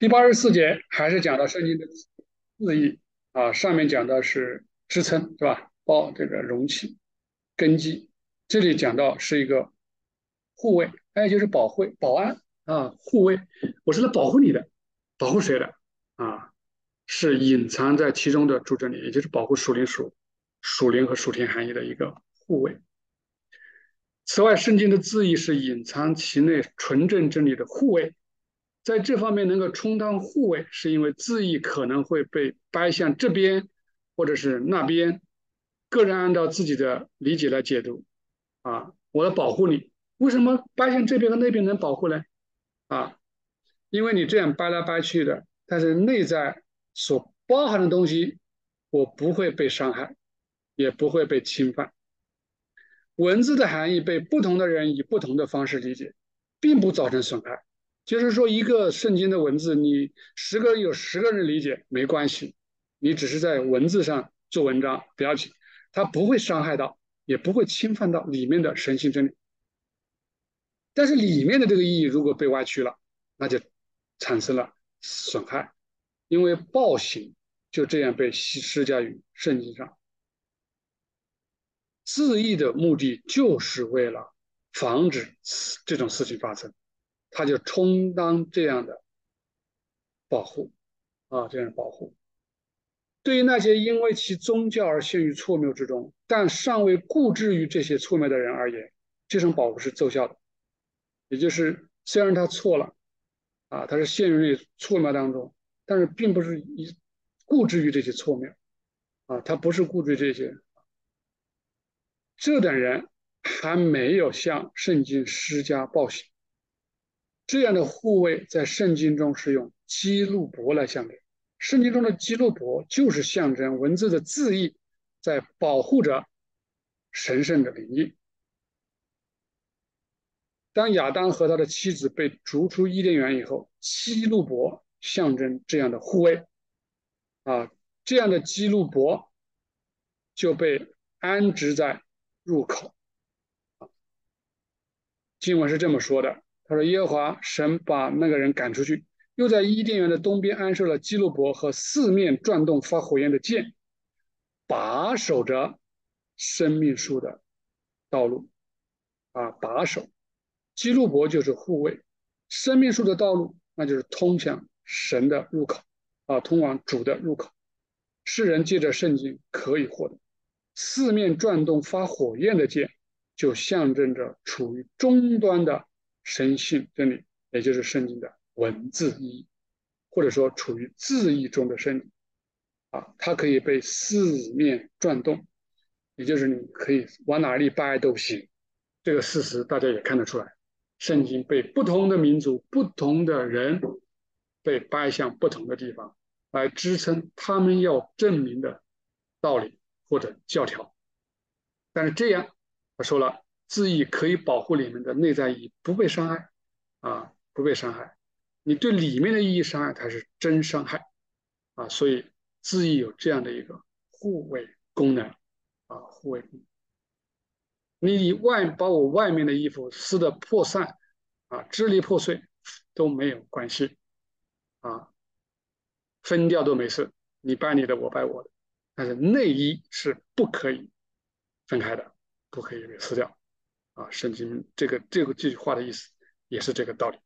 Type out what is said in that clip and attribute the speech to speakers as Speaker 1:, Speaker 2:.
Speaker 1: 第八十四节还是讲到圣经的字义啊，上面讲的是支撑是吧？包这个容器、根基，这里讲到是一个护卫，还有就是保护、保安啊，护卫，我是来保护你的，保护谁的啊？是隐藏在其中的主真理，也就是保护属灵属属灵和属天含义的一个护卫。此外，圣经的字义是隐藏其内纯正真理的护卫，在这方面能够充当护卫，是因为字义可能会被掰向这边或者是那边，个人按照自己的理解来解读。啊，我要保护你，为什么掰向这边和那边能保护呢？啊，因为你这样掰来掰去的，但是内在所包含的东西，我不会被伤害，也不会被侵犯。文字的含义被不同的人以不同的方式理解，并不造成损害。就是说，一个圣经的文字，你十个人有十个人理解没关系，你只是在文字上做文章，不要紧，它不会伤害到，也不会侵犯到里面的神性真理。但是里面的这个意义如果被歪曲了，那就产生了损害，因为暴行就这样被施加于圣经上。自义的目的就是为了防止这种事情发生，他就充当这样的保护啊，这样的保护。对于那些因为其宗教而陷于错谬之中，但尚未固执于这些错谬的人而言，这种保护是奏效的。也就是虽然他错了啊，他是陷入于错谬当中，但是并不是一固执于这些错谬啊，他不是固执于这些。这等人还没有向圣经施加暴行，这样的护卫在圣经中是用基路伯来象征。圣经中的基路伯就是象征文字的字义，在保护着神圣的灵意。当亚当和他的妻子被逐出伊甸园以后，基路伯象征这样的护卫，啊，这样的基路伯就被安置在。入口，经文是这么说的：“他说，耶和华神把那个人赶出去，又在伊甸园的东边安设了基路伯和四面转动发火焰的剑，把守着生命树的道路。啊，把守基路伯就是护卫生命树的道路，那就是通向神的入口啊，通往主的入口。世人借着圣经可以获得。”四面转动发火焰的剑，就象征着处于终端的神性真理，也就是圣经的文字意义，或者说处于字义中的真理。啊，它可以被四面转动，也就是你可以往哪里掰都行。这个事实大家也看得出来，圣经被不同的民族、不同的人被掰向不同的地方，来支撑他们要证明的道理。或者教条，但是这样，他说了，字义可以保护里面的内在意义不被伤害，啊，不被伤害。你对里面的意义伤害才是真伤害，啊，所以字义有这样的一个护卫功能，啊，护卫。你外把我外面的衣服撕的破散，啊，支离破碎都没有关系，啊，分掉都没事，你掰你的，我掰我的。但是内衣是不可以分开的，不可以撕掉啊！圣经这个这个这句话的意思也是这个道理。